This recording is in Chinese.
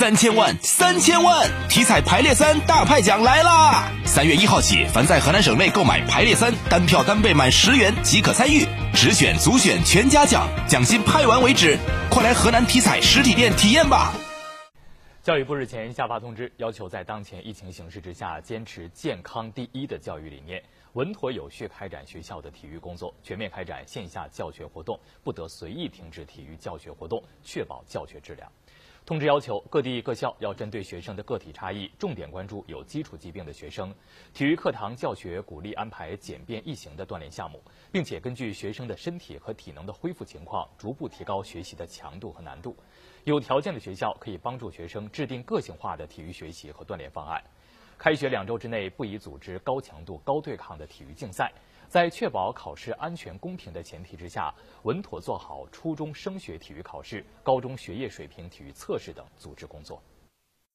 三千万，三千万！体彩排列三大派奖来啦！三月一号起，凡在河南省内购买排列三，单票单倍满十元即可参与，直选、组选全家奖，奖金派完为止。快来河南体彩实体店体验吧！教育部日前下发通知，要求在当前疫情形势之下，坚持健康第一的教育理念，稳妥有序开展学校的体育工作，全面开展线下教学活动，不得随意停止体育教学活动，确保教学质量。通知要求各地各校要针对学生的个体差异，重点关注有基础疾病的学生。体育课堂教学鼓励安排简便易行的锻炼项目，并且根据学生的身体和体能的恢复情况，逐步提高学习的强度和难度。有条件的学校可以帮助学生制定个性化的体育学习和锻炼方案。开学两周之内不宜组织高强度、高对抗的体育竞赛。在确保考试安全公平的前提之下，稳妥做好初中升学体育考试、高中学业水平体育测试等组织工作。